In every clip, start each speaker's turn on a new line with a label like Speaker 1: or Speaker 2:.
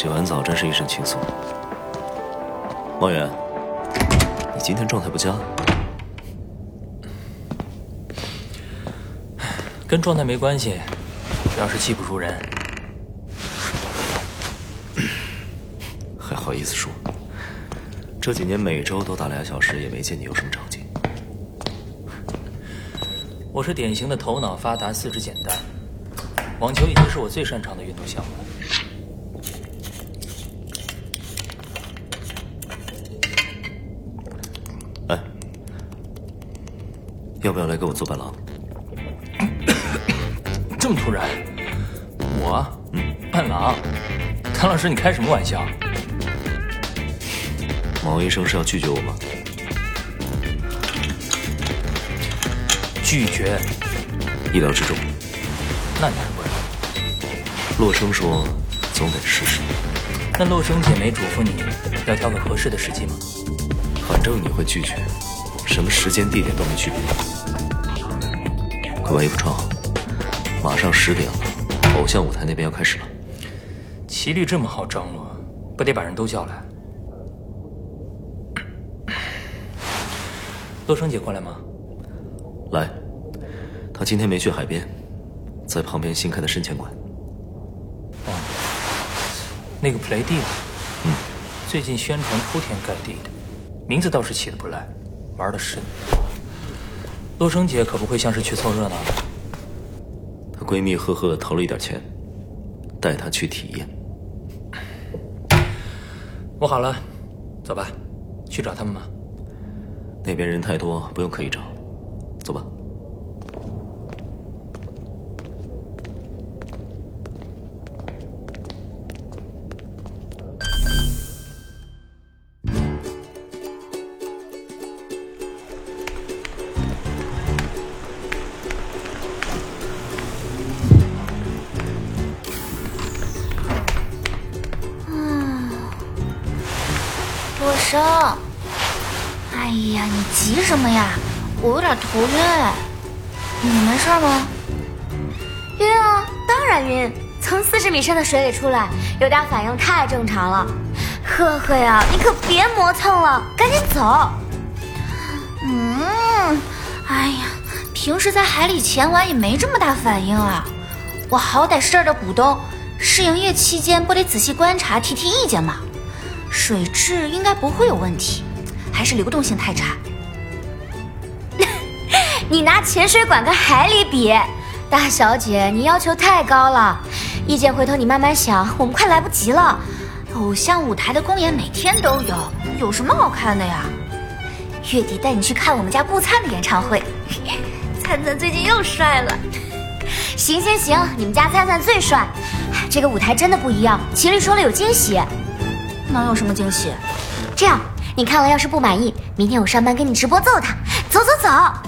Speaker 1: 洗完澡真是一身轻松。王源，你今天状态不佳，
Speaker 2: 跟状态没关系，主要是技不如人。
Speaker 1: 还好意思说？这几年每周都打俩小时，也没见你有什么长进。
Speaker 2: 我是典型的头脑发达、四肢简单，网球已经是我最擅长的运动项目。
Speaker 1: 了，要不要来给我做伴郎？
Speaker 2: 这么突然？我？嗯，伴郎？唐老师，你开什么玩笑？
Speaker 1: 毛医生是要拒绝我吗？
Speaker 2: 拒绝，
Speaker 1: 意料之中。
Speaker 2: 那你还问？
Speaker 1: 洛生说，总得试试。
Speaker 2: 那洛生姐没嘱咐你要挑个合适的时机吗？
Speaker 1: 反正你会拒绝，什么时间地点都没区别。快把衣服穿好，马上十点了，偶像舞台那边要开始了。
Speaker 2: 齐律这么好张罗，不得把人都叫来？洛生姐过来吗？
Speaker 1: 来，她今天没去海边，在旁边新开的深潜馆。
Speaker 2: 哦，那个 Play D，
Speaker 1: 嗯，
Speaker 2: 最近宣传铺天盖地的，名字倒是起的不赖，玩的深。洛生姐可不会像是去凑热闹的。
Speaker 1: 她闺蜜赫赫投了一点钱，带她去体验。
Speaker 2: 我好了，走吧，去找他们吧。
Speaker 1: 那边人太多，不用刻意找。走吧。
Speaker 3: 生，哎呀，你急什么呀？我有点头晕，你没事吗？
Speaker 4: 晕啊，当然晕。从四十米深的水里出来，有点反应太正常了。赫赫呀，你可别磨蹭了，赶紧走。
Speaker 3: 嗯，哎呀，平时在海里潜完也没这么大反应啊。我好歹是这儿的股东，试营业期间不得仔细观察提提意见吗？水质应该不会有问题，还是流动性太差。
Speaker 4: 你拿潜水馆跟海里比，大小姐，你要求太高了。意见回头你慢慢想，我们快来不及了。
Speaker 3: 偶像舞台的公演每天都有，有什么好看的呀？
Speaker 4: 月底带你去看我们家顾灿的演唱会，灿灿最近又帅了。行行行，你们家灿灿最帅。这个舞台真的不一样，秦律说了有惊喜。
Speaker 3: 能有什么惊喜？
Speaker 4: 这样，你看了要是不满意，明天我上班给你直播揍他。走走走。
Speaker 3: 啊，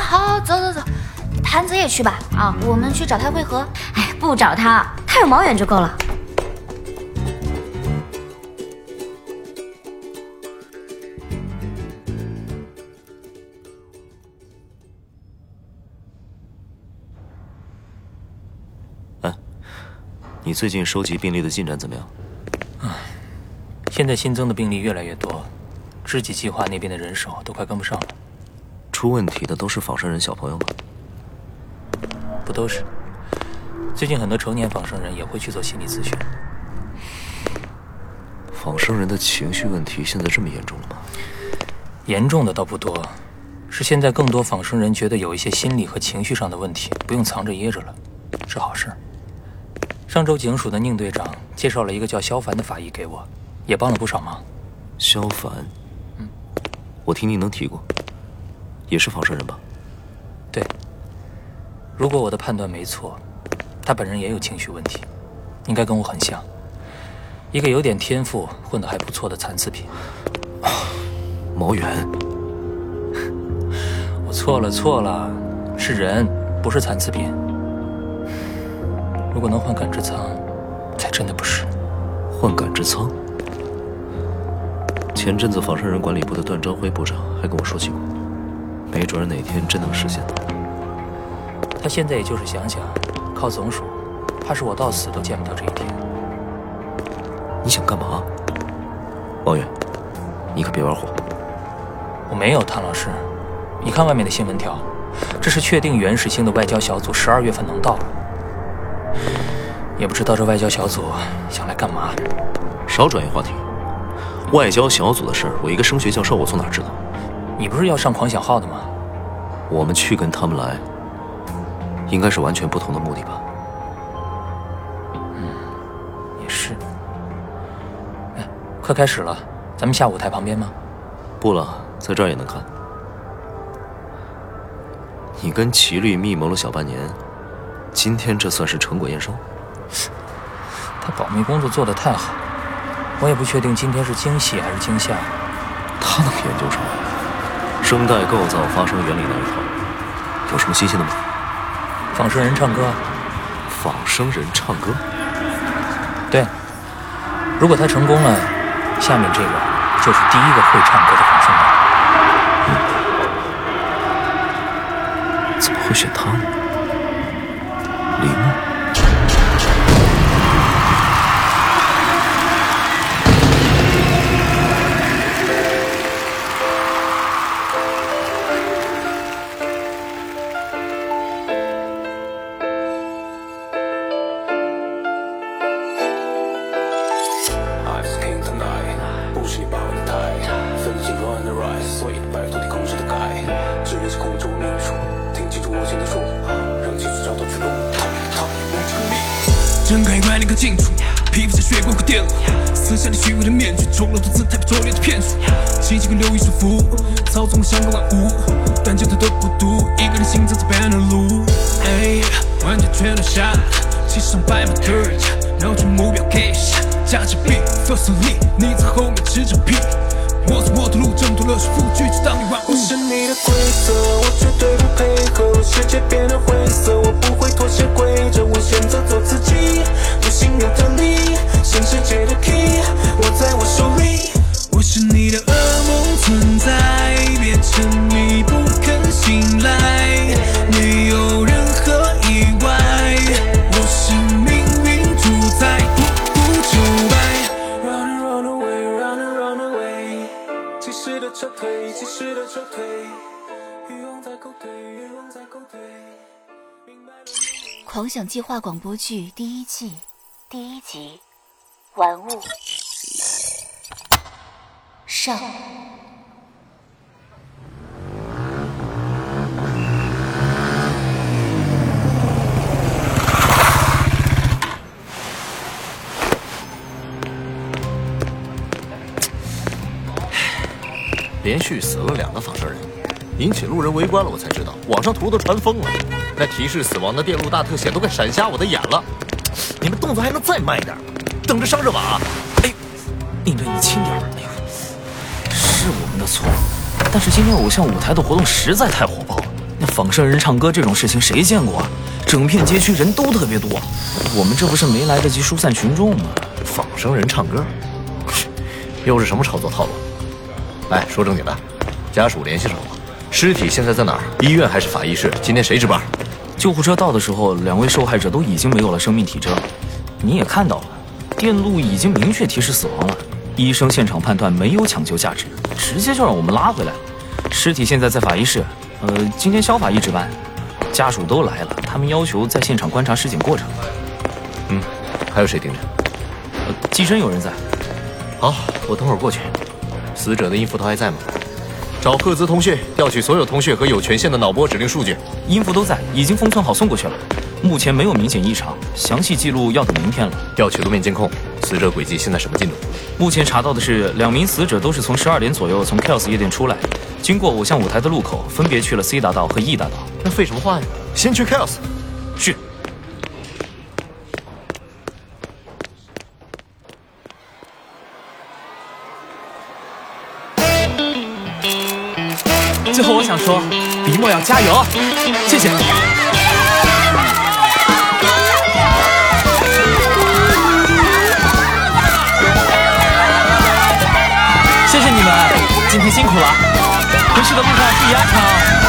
Speaker 3: 好，走走走。谭子也去吧，啊，我们去找他会合。
Speaker 4: 哎，不找他，他有毛远就够了。
Speaker 1: 你最近收集病例的进展怎么样？
Speaker 2: 啊，现在新增的病例越来越多，知己计划那边的人手都快跟不上了。
Speaker 1: 出问题的都是仿生人小朋友吗？
Speaker 2: 不都是。最近很多成年仿生人也会去做心理咨询。
Speaker 1: 仿生人的情绪问题现在这么严重了吗？
Speaker 2: 严重的倒不多，是现在更多仿生人觉得有一些心理和情绪上的问题，不用藏着掖着了，是好事。上周警署的宁队长介绍了一个叫萧凡的法医给我，也帮了不少忙。
Speaker 1: 萧凡，嗯，我听宁能提过，也是房山人吧？
Speaker 2: 对。如果我的判断没错，他本人也有情绪问题，应该跟我很像，一个有点天赋、混得还不错的残次品。
Speaker 1: 毛远，
Speaker 2: 我错了错了，是人，不是残次品。如果能换感知舱，才真的不是。
Speaker 1: 换感知舱？前阵子仿生人管理部的段章辉部长还跟我说起过，没准哪天真能实现呢。
Speaker 2: 他现在也就是想想，靠总署怕是我到死都见不到这一天。
Speaker 5: 你想干嘛？王远，你可别玩火。
Speaker 2: 我没有，谭老师。你看外面的新闻条，这是确定原始星的外交小组十二月份能到了。也不知道这外交小组想来干嘛。
Speaker 5: 少转移话题。外交小组的事儿，我一个升学教授，我从哪知道？
Speaker 2: 你不是要上狂想号的吗？
Speaker 5: 我们去跟他们来，应该是完全不同的目的吧？
Speaker 2: 嗯，也是。哎，快开始了，咱们下舞台旁边吗？
Speaker 5: 不了，在这儿也能看。你跟齐律密谋了小半年，今天这算是成果验收？
Speaker 2: 他保密工作做得太好。我也不确定今天是惊喜还是惊吓。
Speaker 5: 他能研究什么声带构造、发声原理那一套，有什么新鲜的吗？
Speaker 2: 仿生人唱歌。
Speaker 5: 仿生人唱歌？
Speaker 2: 对。如果他成功了，下面这个就是第一个会唱歌的仿生
Speaker 5: 人。所以摆脱你控制的
Speaker 6: 可爱。这里是空中秘书，听清楚我现在说话，让情绪找到出路
Speaker 7: 睁开眼，立刻清楚，皮肤像血管和电路，撕下你虚伪的面具，丑陋的姿态被拙劣的骗术，奇迹跟流于束缚，操纵像个万物，但就他的孤独，一个人行走在白的路，哎，玩家全落下，骑上白马特驾，瞄准目标 K 下，加着 B first lead，你在后面吃着屁。我走我的路，挣脱了束缚，拒绝当你玩物。
Speaker 8: 我是你的规则，我绝对不配合。世界变得灰色，我不会妥协规则，我选择做自己。不信有的你，新世界的 key，握在我手里。
Speaker 7: 我是你的噩梦存在，
Speaker 3: 狂想计划广播剧第一季第一集，玩物上。
Speaker 5: 连续死了两个仿生人，引起路人围观了。我才知道，网上图都传疯了，那提示死亡的电路大特写都快闪瞎我的眼了。你们动作还能再慢一点？等着上热瓦！
Speaker 9: 哎，应着你轻点。哎呦，是我们的错，但是今天偶像舞台的活动实在太火爆了。那仿生人唱歌这种事情谁见过啊？整片街区人都特别多，我们这不是没来得及疏散群众吗？
Speaker 5: 仿生人唱歌，又是什么炒作套路？哎，说正经的，家属联系上了吗？尸体现在在哪儿？医院还是法医室？今天谁值班？
Speaker 9: 救护车到的时候，两位受害者都已经没有了生命体征。你也看到了，电路已经明确提示死亡了。医生现场判断没有抢救价值，直接就让我们拉回来。尸体现在在法医室，呃，今天肖法医值班，家属都来了，他们要求在现场观察尸检过程。
Speaker 5: 嗯，还有谁盯着？
Speaker 9: 呃，机身有人在。
Speaker 5: 好，我等会儿过去。死者的音符头还在吗？找赫兹通讯，调取所有通讯和有权限的脑波指令数据。
Speaker 9: 音符都在，已经封存好送过去了。目前没有明显异常，详细记录要等明天了。
Speaker 5: 调取路面监控，死者轨迹现在什么进度？
Speaker 9: 目前查到的是，两名死者都是从十二点左右从 Kels 夜店出来，经过偶像舞台的路口，分别去了 C 大道和 E 大道。
Speaker 5: 那废什么话呀？先去 Kels。
Speaker 9: 是。最后我想说笔墨要加油。谢谢。谢谢你们今天辛苦了。回去的路上注意安全哦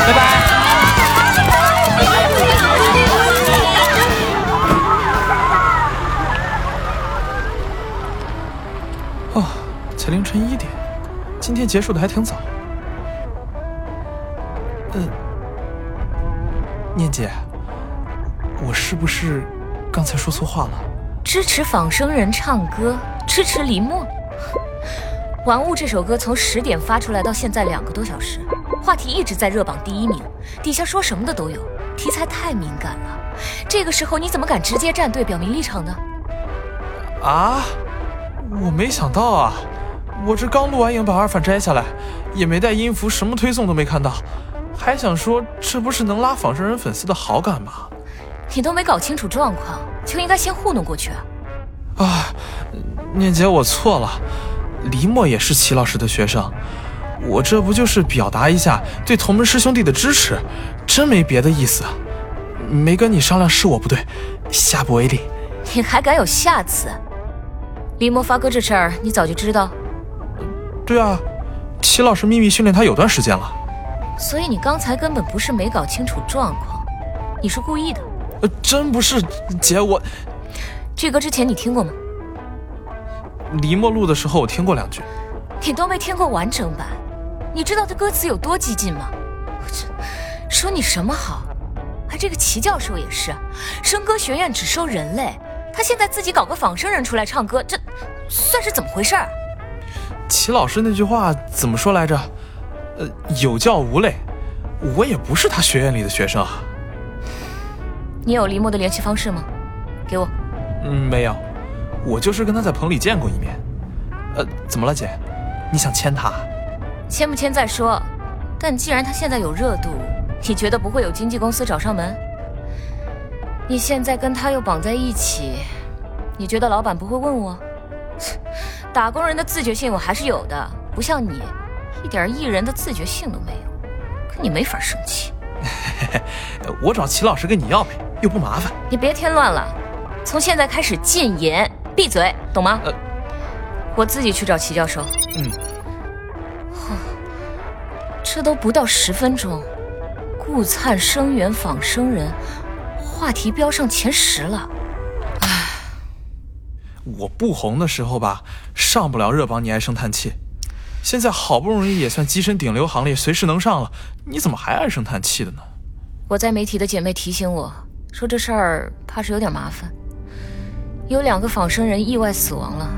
Speaker 9: 拜拜。
Speaker 10: 哦才凌晨一点。今天结束的还挺早。嗯，念姐，我是不是刚才说错话了？
Speaker 11: 支持仿生人唱歌，支持林墨。《玩物》这首歌从十点发出来到现在两个多小时，话题一直在热榜第一名，底下说什么的都有，题材太敏感了。这个时候你怎么敢直接站队表明立场呢？
Speaker 10: 啊，我没想到啊，我这刚录完影把二反摘下来，也没带音符，什么推送都没看到，还想说这不是能拉仿生人粉丝的好感吗？
Speaker 11: 你都没搞清楚状况，就应该先糊弄过去啊！
Speaker 10: 啊，念姐，我错了。黎墨也是齐老师的学生，我这不就是表达一下对同门师兄弟的支持，真没别的意思。没跟你商量是我不对，下不为例。
Speaker 11: 你还敢有下次？黎墨发哥这事儿你早就知道？
Speaker 10: 对啊，齐老师秘密训练他有段时间了。
Speaker 11: 所以你刚才根本不是没搞清楚状况，你是故意的。
Speaker 10: 呃，真不是，姐我。
Speaker 11: 这歌之前你听过吗？
Speaker 10: 黎墨录的时候我听过两句，
Speaker 11: 你都没听过完整版，你知道这歌词有多激进吗？我这说你什么好？啊，这个齐教授也是，声歌学院只收人类，他现在自己搞个仿生人出来唱歌，这算是怎么回事？
Speaker 10: 齐老师那句话怎么说来着？呃，有教无类，我也不是他学院里的学生啊。
Speaker 11: 你有黎墨的联系方式吗？给我。
Speaker 10: 嗯，没有。我就是跟他在棚里见过一面，呃，怎么了，姐？你想签他？
Speaker 11: 签不签再说。但既然他现在有热度，你觉得不会有经纪公司找上门？你现在跟他又绑在一起，你觉得老板不会问我？打工人的自觉性我还是有的，不像你，一点艺人的自觉性都没有。可你没法生气。
Speaker 10: 我找齐老师跟你要呗，又不麻烦。
Speaker 11: 你别添乱了，从现在开始禁言。闭嘴，懂吗？呃，我自己去找齐教授。嗯。这都不到十分钟，顾灿声源仿生人话题飙上前十了。唉，
Speaker 10: 我不红的时候吧，上不了热榜，你唉声叹气。现在好不容易也算跻身顶流行列，随时能上了，你怎么还唉声叹气的呢？
Speaker 11: 我在媒体的姐妹提醒我说，这事儿怕是有点麻烦。有两个仿生人意外死亡了，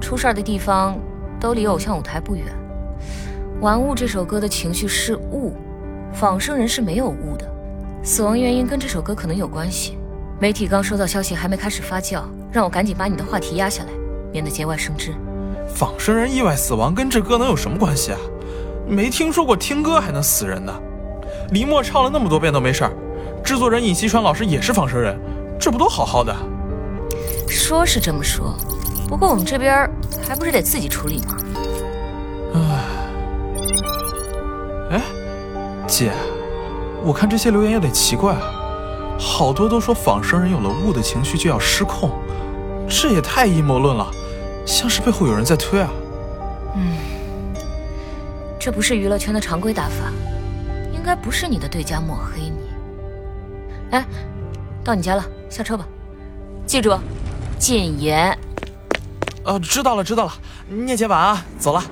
Speaker 11: 出事儿的地方都离偶像舞台不远。玩物这首歌的情绪是物，仿生人是没有物的，死亡原因跟这首歌可能有关系。媒体刚收到消息，还没开始发酵，让我赶紧把你的话题压下来，免得节外生枝。
Speaker 10: 仿生人意外死亡跟这歌能有什么关系啊？没听说过听歌还能死人的。林墨唱了那么多遍都没事儿，制作人尹锡川老师也是仿生人，这不都好好的？
Speaker 11: 说是这么说，不过我们这边还不是得自己处理吗？
Speaker 10: 唉，哎，姐，我看这些留言有点奇怪啊，好多都说仿生人有了物的情绪就要失控，这也太阴谋论了，像是背后有人在推啊。
Speaker 11: 嗯，这不是娱乐圈的常规打法，应该不是你的对家抹黑你。哎，到你家了，下车吧，记住。禁言。
Speaker 10: 呃，知道了，知道了。念姐晚安，走了。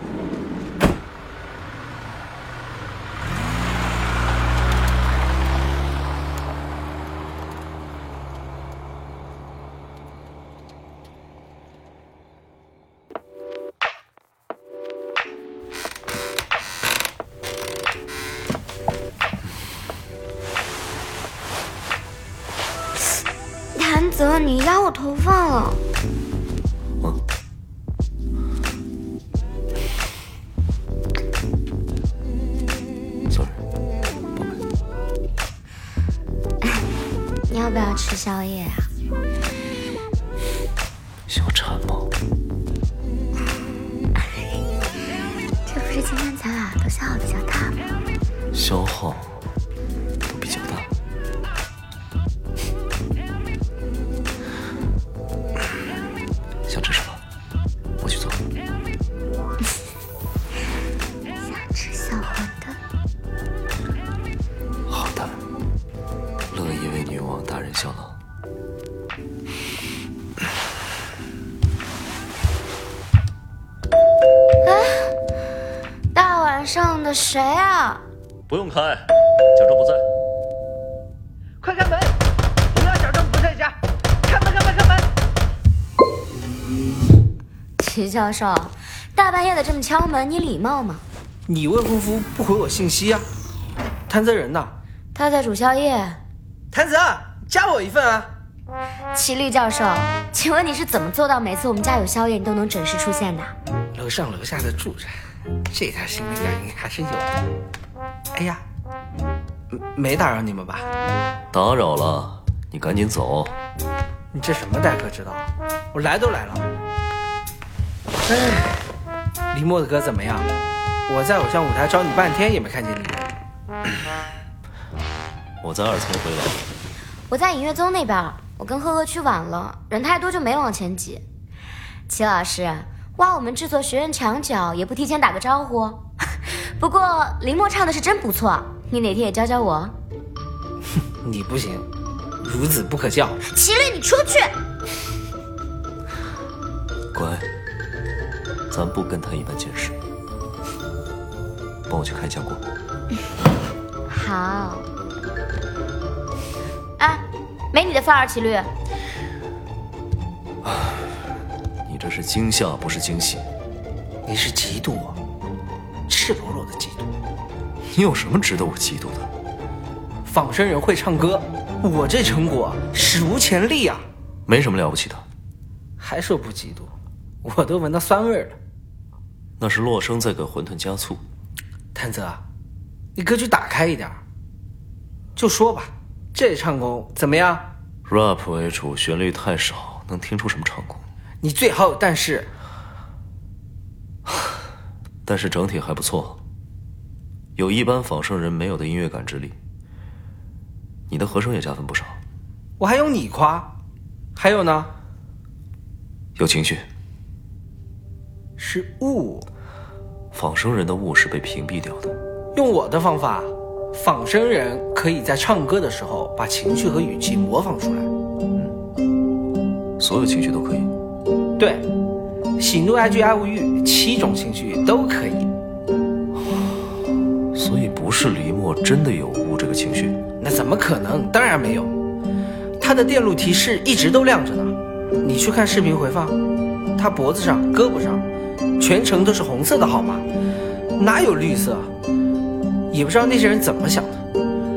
Speaker 4: 泽，你压我头发了。
Speaker 5: 嗯。Sorry，宝
Speaker 4: 贝。你要不要吃宵夜啊？
Speaker 5: 小馋吗？
Speaker 4: 这不是今天咱俩都消耗比较大吗？
Speaker 5: 消耗。
Speaker 4: 晚上的谁啊？
Speaker 5: 不用开，贾政不在。
Speaker 12: 快开门！不要假装不在家，开门，开门，开门！
Speaker 4: 齐教授，大半夜的这么敲门，你礼貌吗？
Speaker 12: 你未婚夫不回我信息啊？谭泽人呢？
Speaker 4: 他在煮宵夜。
Speaker 12: 谭泽，加我一份啊！
Speaker 4: 齐律教授，请问你是怎么做到每次我们家有宵夜，你都能准时出现的？
Speaker 12: 楼上楼下的住着，这点心理感应还是有的。哎呀，没打扰你们吧？
Speaker 5: 打扰了，你赶紧走。
Speaker 12: 你这什么待客之道？我来都来了。哎，李默的歌怎么样？我在偶像舞台找你半天也没看见你。
Speaker 5: 我在二层回来。
Speaker 4: 我在影月宗那边，我跟赫赫去晚了，人太多就没往前挤。齐老师，挖我们制作学院墙角也不提前打个招呼。不过林墨唱的是真不错，你哪天也教教我。
Speaker 12: 你不行，孺子不可教。
Speaker 4: 齐律，你出去。
Speaker 5: 乖，咱不跟他一般见识。帮我去开浆果。
Speaker 4: 好。哎，没你的份儿，齐律。
Speaker 5: 你这是惊吓，不是惊喜。
Speaker 12: 你是嫉妒我，赤裸裸的嫉妒。
Speaker 5: 你有什么值得我嫉妒的？
Speaker 12: 仿生人会唱歌，我这成果史无前例啊！
Speaker 5: 没什么了不起的。
Speaker 12: 还说不嫉妒，我都闻到酸味了。
Speaker 5: 那是洛生在给馄饨加醋。
Speaker 12: 谭泽，你格局打开一点。就说吧，这唱功怎么样
Speaker 5: ？rap 为主，旋律太少，能听出什么唱功？
Speaker 12: 你最好，但是，
Speaker 5: 但是整体还不错，有一般仿生人没有的音乐感知力。你的和声也加分不少。
Speaker 12: 我还用你夸？还有呢？
Speaker 5: 有情绪。
Speaker 12: 是雾。
Speaker 5: 仿生人的雾是被屏蔽掉的。
Speaker 12: 用我的方法，仿生人可以在唱歌的时候把情绪和语气模仿出来。
Speaker 5: 嗯，所有情绪都可以。
Speaker 12: 对，喜怒哀惧爱恶欲七种情绪都可以。
Speaker 5: 所以不是黎墨真的有雾这个情绪？
Speaker 12: 那怎么可能？当然没有。他的电路提示一直都亮着呢。你去看视频回放，他脖子上、胳膊上。全程都是红色的号码，哪有绿色？也不知道那些人怎么想的。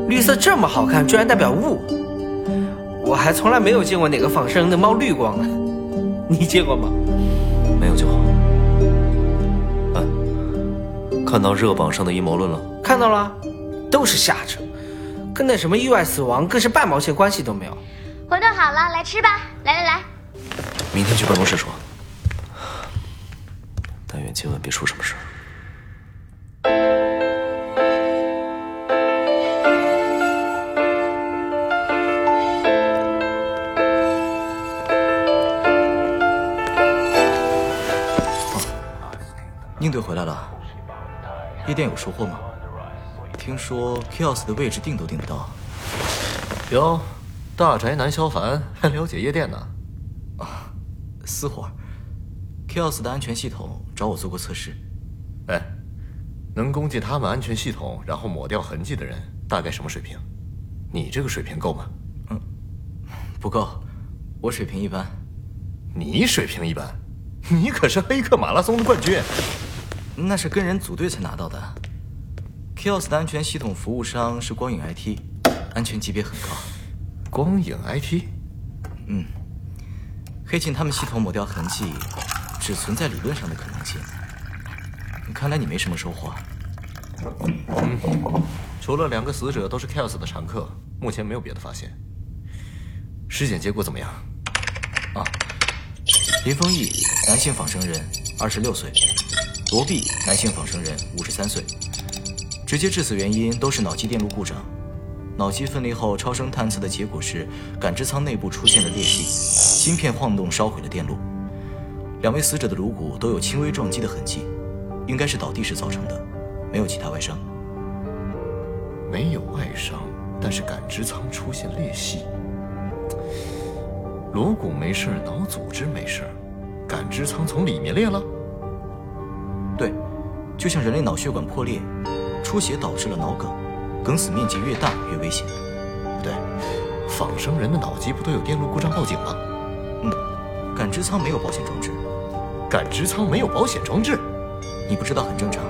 Speaker 12: 绿色这么好看，居然代表雾。我还从来没有见过哪个仿生能冒绿光呢。你见过吗？
Speaker 5: 没有就好。哎，看到热榜上的阴谋论了？
Speaker 12: 看到了，都是瞎扯，跟那什么意外死亡更是半毛钱关系都没有。
Speaker 4: 馄饨好了，来吃吧！来来来，
Speaker 5: 明天去办公室说。但愿今晚别出什么事儿。
Speaker 13: 宁队回来了，夜店有收获吗？听说 Kios 的位置订都订不到。
Speaker 5: 哟，大宅男萧凡 还了解夜店呢？
Speaker 13: 啊，私活。Kios 的安全系统找我做过测试。
Speaker 5: 哎，能攻击他们安全系统然后抹掉痕迹的人，大概什么水平？你这个水平够吗？
Speaker 13: 嗯，不够，我水平一般。
Speaker 5: 你水平一般？你可是黑客马拉松的冠军。
Speaker 13: 那是跟人组队才拿到的。Kios 的安全系统服务商是光影 IT，安全级别很高。
Speaker 5: 光影 IT？
Speaker 13: 嗯，黑进他们系统抹掉痕迹。只存在理论上的可能性。看来你没什么收获。
Speaker 5: 嗯，除了两个死者都是 Kios 的常客，目前没有别的发现。尸检结果怎么样？
Speaker 13: 啊，林丰毅，男性仿生人，二十六岁；罗毕，男性仿生人，五十三岁。直接致死原因都是脑机电路故障。脑机分离后超声探测的结果是，感知舱内部出现了裂隙，芯片晃动烧毁了电路。两位死者的颅骨都有轻微撞击的痕迹，应该是倒地时造成的，没有其他外伤。
Speaker 5: 没有外伤，但是感知舱出现裂隙。颅骨没事，脑组织没事，感知舱从里面裂了。
Speaker 13: 对，就像人类脑血管破裂，出血导致了脑梗，梗死面积越大越危险。
Speaker 5: 不对，仿生人的脑机不都有电路故障报警吗？
Speaker 13: 嗯，感知舱没有保险装置，
Speaker 5: 感知舱没有保险装置，
Speaker 13: 你不知道很正常。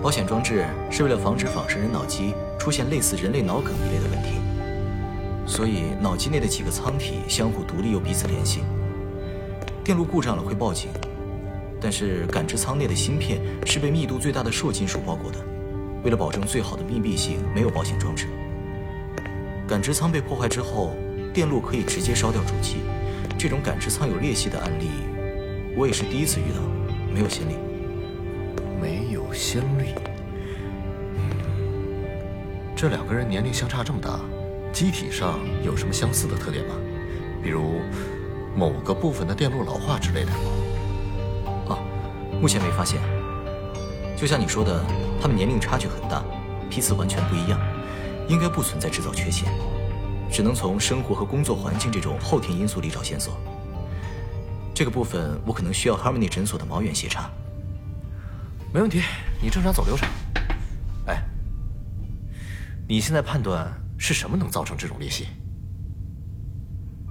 Speaker 13: 保险装置是为了防止仿生人脑机出现类似人类脑梗一类的问题，所以脑机内的几个舱体相互独立又彼此联系。电路故障了会报警，但是感知舱内的芯片是被密度最大的硕金属包裹的，为了保证最好的密闭性，没有保险装置。感知舱被破坏之后，电路可以直接烧掉主机，这种感知舱有裂隙的案例，我也是第一次遇到，没有先例。
Speaker 5: 没有先例。这两个人年龄相差这么大，机体上有什么相似的特点吗？比如某个部分的电路老化之类的？
Speaker 13: 目前没发现。就像你说的，他们年龄差距很大，彼此完全不一样，应该不存在制造缺陷，只能从生活和工作环境这种后天因素里找线索。这个部分我可能需要 Harmony 诊所的毛远协查。
Speaker 5: 没问题，你正常走流程。哎，你现在判断是什么能造成这种裂隙？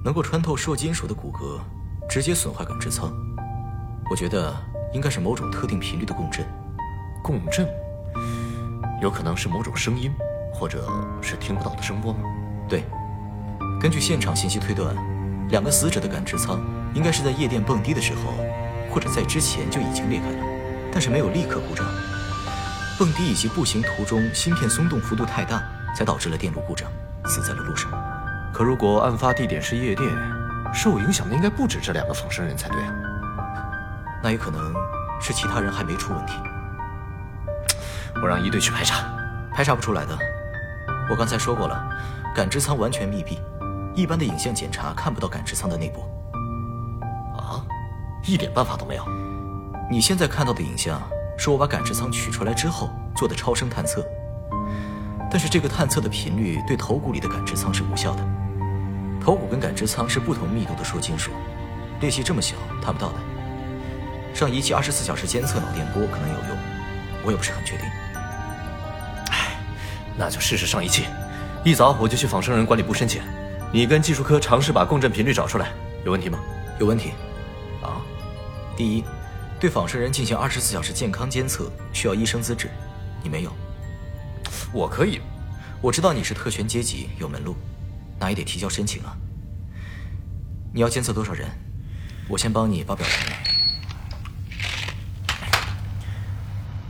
Speaker 13: 能够穿透硕金属的骨骼，直接损坏感知舱。我觉得应该是某种特定频率的共振。
Speaker 5: 共振？有可能是某种声音，或者是听不到的声波吗？
Speaker 13: 对，根据现场信息推断，两个死者的感知舱应该是在夜店蹦迪的时候，或者在之前就已经裂开了。但是没有立刻故障，蹦迪以及步行途中芯片松动幅度太大，才导致了电路故障，死在了路上。
Speaker 5: 可如果案发地点是夜店，受影响的应该不止这两个仿生人才对啊。
Speaker 13: 那也可能是其他人还没出问题。
Speaker 5: 我让一队去排查，
Speaker 13: 排查不出来的。我刚才说过了，感知舱完全密闭，一般的影像检查看不到感知舱的内部。
Speaker 5: 啊，一点办法都没有。
Speaker 13: 你现在看到的影像是我把感知舱取出来之后做的超声探测，但是这个探测的频率对头骨里的感知舱是无效的。头骨跟感知舱是不同密度的硕金属，裂隙这么小，探不到的。上仪器二十四小时监测脑电波可能有用，我也不是很确定。
Speaker 5: 唉，那就试试上仪器。一早我就去仿生人管理部申请，你跟技术科尝试把共振频率找出来，有问题吗？
Speaker 13: 有问题。
Speaker 5: 啊，
Speaker 13: 第一。对仿生人进行二十四小时健康监测需要医生资质，你没有。
Speaker 5: 我可以，
Speaker 13: 我知道你是特权阶级，有门路，那也得提交申请啊。你要监测多少人？我先帮你报表填了。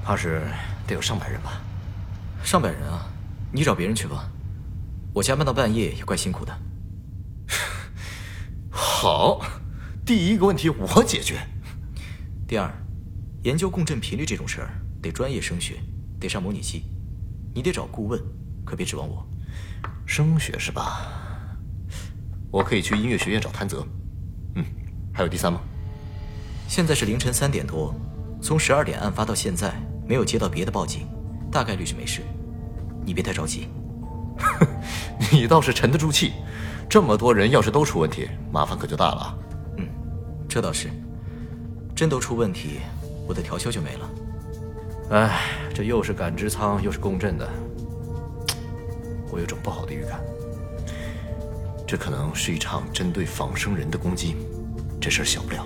Speaker 5: 怕是得有上百人吧？
Speaker 13: 上百人啊？你找别人去吧，我加班到半夜也怪辛苦的。
Speaker 5: 好，第一个问题我解决。
Speaker 13: 第二，研究共振频率这种事儿得专业声学，得上模拟器，你得找顾问，可别指望我。
Speaker 5: 声学是吧？我可以去音乐学院找谭泽。嗯，还有第三吗？
Speaker 13: 现在是凌晨三点多，从十二点案发到现在没有接到别的报警，大概率是没事。你别太着急。
Speaker 5: 你倒是沉得住气。这么多人要是都出问题，麻烦可就大了。
Speaker 13: 嗯，这倒是。真都出问题，我的调休就没了。
Speaker 5: 哎，这又是感知舱，又是共振的，我有种不好的预感。这可能是一场针对仿生人的攻击，这事儿小不了。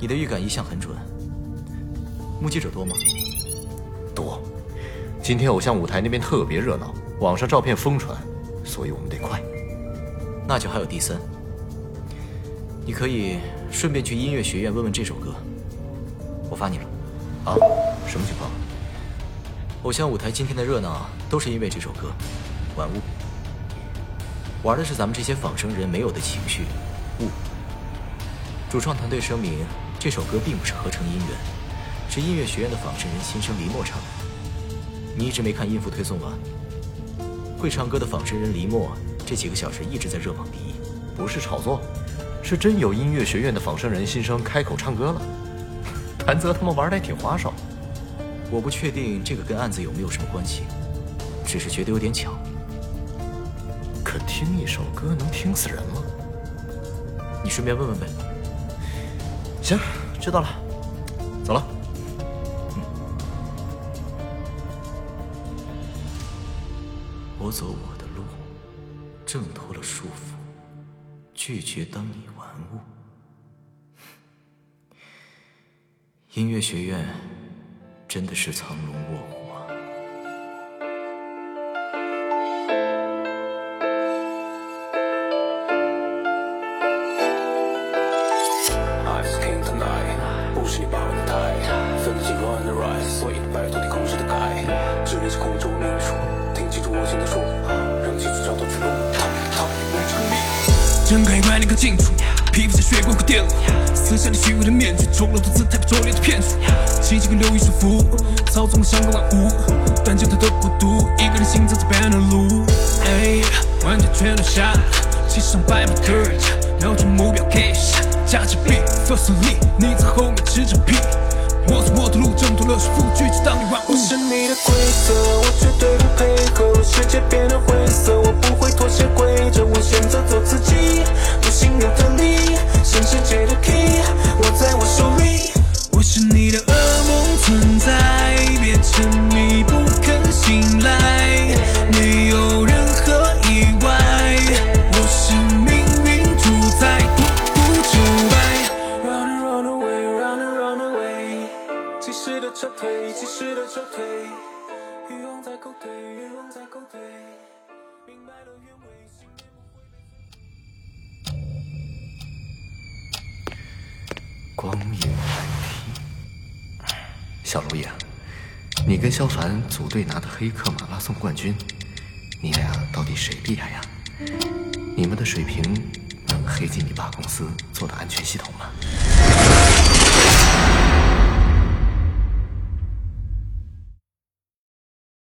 Speaker 13: 你的预感一向很准。目击者多吗？
Speaker 5: 多。今天偶像舞台那边特别热闹，网上照片疯传，所以我们得快。
Speaker 13: 那就还有第三。你可以。顺便去音乐学院问问这首歌，我发你了。
Speaker 5: 啊，什么情况？
Speaker 13: 偶像舞台今天的热闹都是因为这首歌《玩物》，玩的是咱们这些仿生人没有的情绪物。主创团队声明，这首歌并不是合成音源，是音乐学院的仿生人新生黎墨唱的。你一直没看音符推送吗？会唱歌的仿生人黎墨这几个小时一直在热榜第一，
Speaker 5: 不是炒作。是真有音乐学院的仿生人新生开口唱歌了，谭泽他们玩的也挺花哨。
Speaker 13: 我不确定这个跟案子有没有什么关系，只是觉得有点巧。
Speaker 5: 可听一首歌能听死人吗？
Speaker 13: 你顺便问问呗。
Speaker 5: 行，知道了，走了。走我的路，挣脱了束缚，拒绝当你玩物。音乐学院真的是藏龙卧虎啊
Speaker 7: ！Ice King tonight，不是你把玩的太，分得清 wrong and right，所以摆脱你控制的盖，这里是空中命数，记住我心的说话，让技术找到出路，逃逃不成立。睁开眼，立刻清楚，皮肤像血管和电路，撕下你虚伪的面具，丑陋的姿态被拙劣的骗术，奇迹跟流云束缚，操纵了香港万物，单脚踏的孤独，一个人行走在半的路，哎，玩家全都下，骑上白马的他瞄准目标 cash。加着 beat first lead，你在后面吃着屁。我走我的路，挣脱了束缚，拒绝当你万物。
Speaker 8: 我是你的规则，我绝对不配合。世界变得灰色，我不会妥协规则，我选择做自己，不信任的你，新世界的 key，欲望在后退，欲望在后退，明白了原委。信念我会
Speaker 5: 光影难题。小娄爷，你跟萧凡组队拿的黑客马拉松冠军，你俩到底谁厉害呀？你们的水平能黑进你爸公司做的安全系统吗？